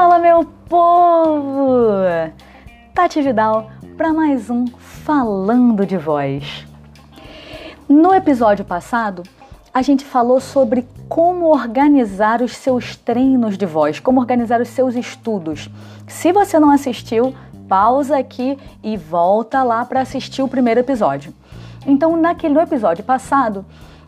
Fala, meu povo! Tati Vidal para mais um Falando de Voz. No episódio passado, a gente falou sobre como organizar os seus treinos de voz, como organizar os seus estudos. Se você não assistiu, pausa aqui e volta lá para assistir o primeiro episódio. Então, naquele no episódio passado,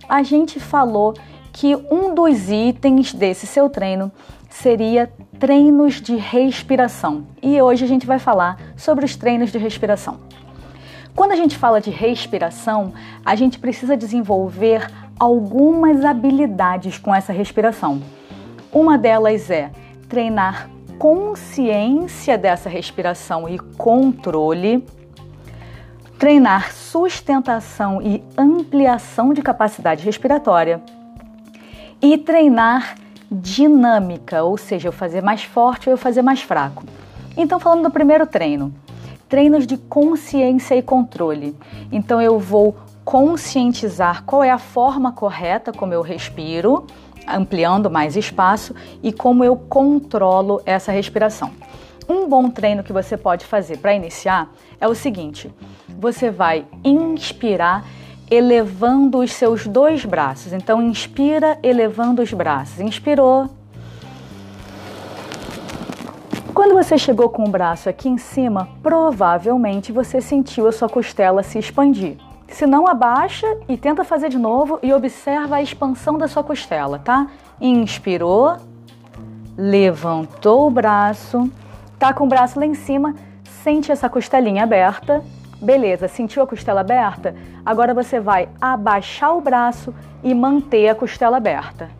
a gente falou que um dos itens desse seu treino seria treinos de respiração. E hoje a gente vai falar sobre os treinos de respiração. Quando a gente fala de respiração, a gente precisa desenvolver algumas habilidades com essa respiração. Uma delas é treinar consciência dessa respiração e controle, treinar sustentação e ampliação de capacidade respiratória e treinar dinâmica, ou seja, eu fazer mais forte ou eu fazer mais fraco. Então, falando do primeiro treino, treinos de consciência e controle. Então, eu vou conscientizar qual é a forma correta como eu respiro, ampliando mais espaço e como eu controlo essa respiração. Um bom treino que você pode fazer para iniciar é o seguinte: você vai inspirar elevando os seus dois braços. Então, inspira, elevando os braços. Inspirou. Quando você chegou com o braço aqui em cima, provavelmente você sentiu a sua costela se expandir. Se não, abaixa e tenta fazer de novo e observa a expansão da sua costela, tá? Inspirou, levantou o braço, tá com o braço lá em cima, sente essa costelinha aberta Beleza, sentiu a costela aberta? Agora você vai abaixar o braço e manter a costela aberta.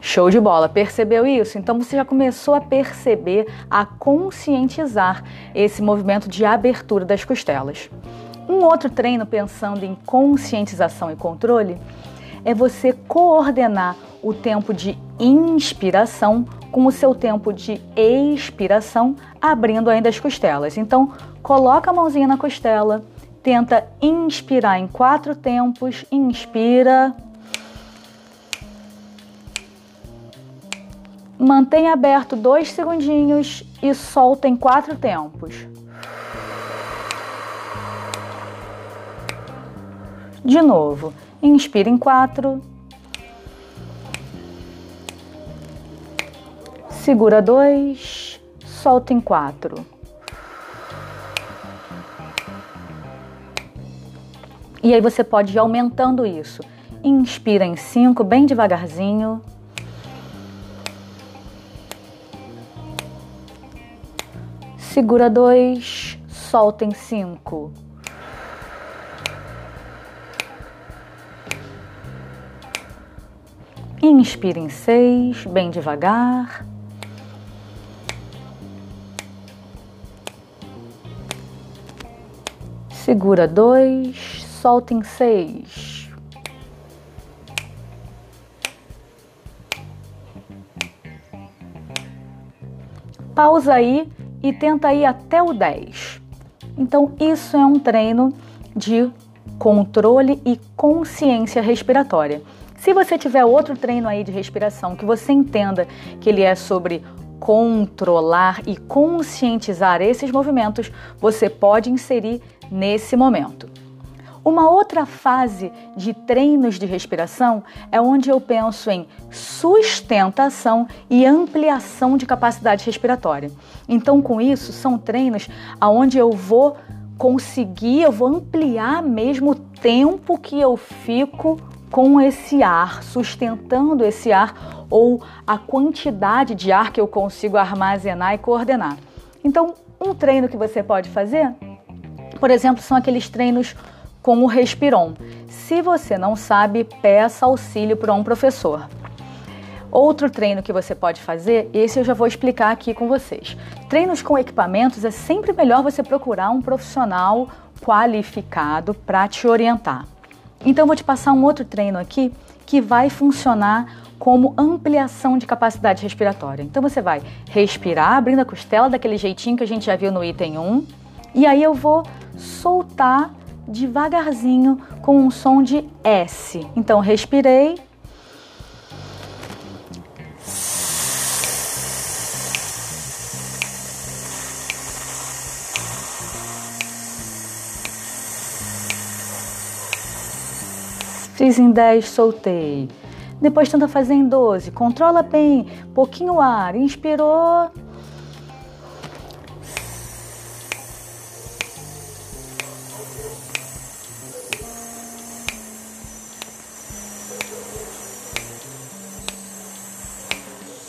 Show de bola, percebeu isso? Então você já começou a perceber, a conscientizar esse movimento de abertura das costelas. Um outro treino pensando em conscientização e controle é você coordenar o tempo de inspiração com o seu tempo de expiração, abrindo ainda as costelas. Então, coloca a mãozinha na costela, tenta inspirar em quatro tempos, inspira. Mantém aberto dois segundinhos e solta em quatro tempos. De novo, inspira em quatro. Segura dois, solta em quatro. E aí você pode ir aumentando isso. Inspira em cinco, bem devagarzinho. Segura dois, solta em cinco. Inspira em seis, bem devagar. Segura dois, solta em seis. Pausa aí e tenta ir até o 10. Então, isso é um treino de controle e consciência respiratória. Se você tiver outro treino aí de respiração que você entenda que ele é sobre controlar e conscientizar esses movimentos, você pode inserir nesse momento. Uma outra fase de treinos de respiração é onde eu penso em sustentação e ampliação de capacidade respiratória. Então, com isso, são treinos aonde eu vou conseguir, eu vou ampliar mesmo o tempo que eu fico com esse ar, sustentando esse ar ou a quantidade de ar que eu consigo armazenar e coordenar. Então, um treino que você pode fazer por exemplo, são aqueles treinos com o Respiron. Se você não sabe, peça auxílio para um professor. Outro treino que você pode fazer, esse eu já vou explicar aqui com vocês. Treinos com equipamentos é sempre melhor você procurar um profissional qualificado para te orientar. Então vou te passar um outro treino aqui que vai funcionar como ampliação de capacidade respiratória. Então você vai respirar abrindo a costela daquele jeitinho que a gente já viu no item 1, e aí eu vou soltar devagarzinho com um som de S. Então, respirei. Fiz em 10, soltei. Depois tenta fazer em 12. Controla bem, pouquinho o ar. Inspirou.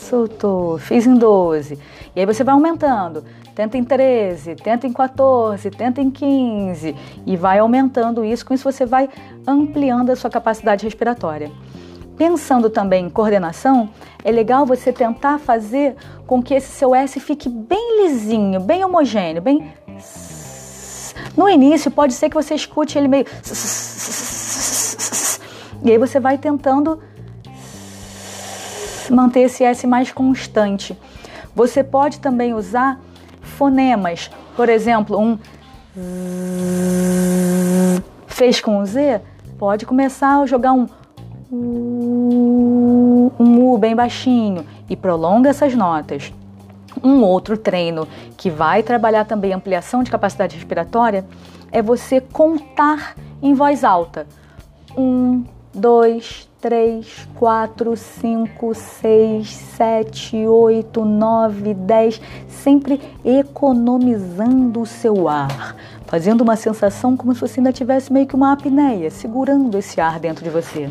Soltou, fiz em 12. E aí você vai aumentando. Tenta em 13, tenta em 14, tenta em 15 e vai aumentando isso. Com isso você vai ampliando a sua capacidade respiratória. Pensando também em coordenação, é legal você tentar fazer com que esse seu S fique bem lisinho, bem homogêneo, bem. No início pode ser que você escute ele meio. E aí você vai tentando manter esse S mais constante. Você pode também usar fonemas, por exemplo, um fez com o Z, pode começar a jogar um um U bem baixinho e prolonga essas notas. Um outro treino que vai trabalhar também ampliação de capacidade respiratória é você contar em voz alta. Um, dois, três, quatro, cinco, seis, sete, oito, nove, dez, sempre economizando o seu ar, fazendo uma sensação como se você ainda tivesse meio que uma apneia, segurando esse ar dentro de você.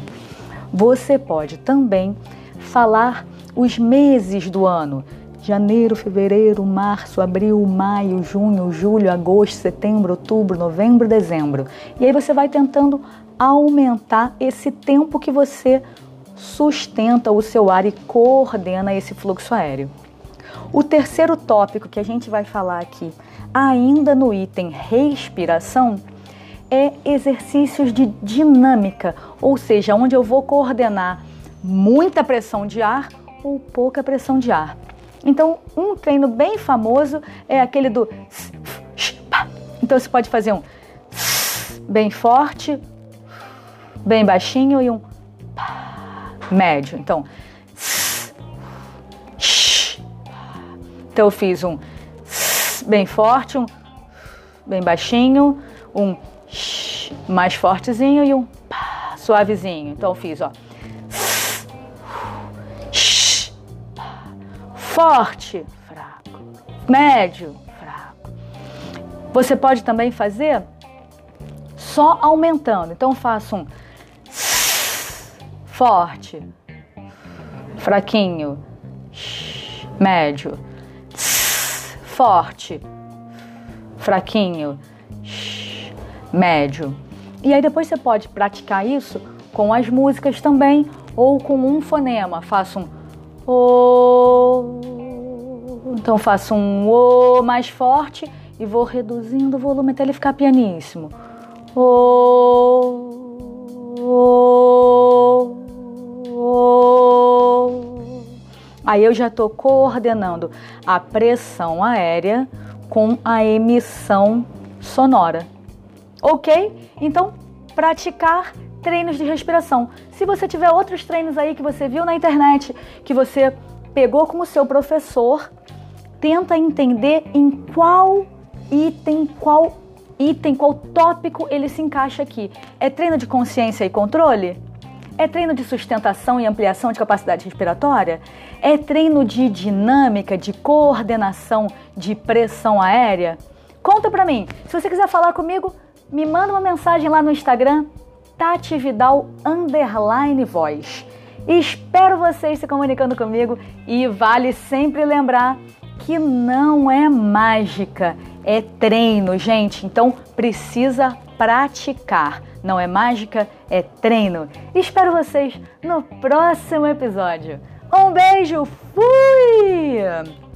Você pode também falar os meses do ano. Janeiro, fevereiro, março, abril, maio, junho, julho, agosto, setembro, outubro, novembro, dezembro. E aí você vai tentando aumentar esse tempo que você sustenta o seu ar e coordena esse fluxo aéreo. O terceiro tópico que a gente vai falar aqui, ainda no item respiração, é exercícios de dinâmica, ou seja, onde eu vou coordenar muita pressão de ar ou pouca pressão de ar. Então, um treino bem famoso é aquele do então você pode fazer um bem forte, bem baixinho e um médio. Então, então eu fiz um bem forte, um bem baixinho, um mais fortezinho e um suavezinho. Então eu fiz, ó. Forte, fraco. Médio, fraco. Você pode também fazer só aumentando. Então faço um forte, fraquinho, médio, forte, fraquinho, médio. E aí depois você pode praticar isso com as músicas também ou com um fonema. Faço um então faço um o mais forte e vou reduzindo o volume até ele ficar pianíssimo. O. Aí eu já estou coordenando a pressão aérea com a emissão sonora. Ok? Então, praticar treinos de respiração. Se você tiver outros treinos aí que você viu na internet, que você pegou com o seu professor, tenta entender em qual item, qual item, qual tópico ele se encaixa aqui. É treino de consciência e controle? É treino de sustentação e ampliação de capacidade respiratória? É treino de dinâmica, de coordenação, de pressão aérea? Conta pra mim. Se você quiser falar comigo, me manda uma mensagem lá no Instagram, Tati Vidal underline voz. Espero vocês se comunicando comigo e vale sempre lembrar que não é mágica, é treino, gente. Então precisa praticar. Não é mágica, é treino. Espero vocês no próximo episódio. Um beijo, fui!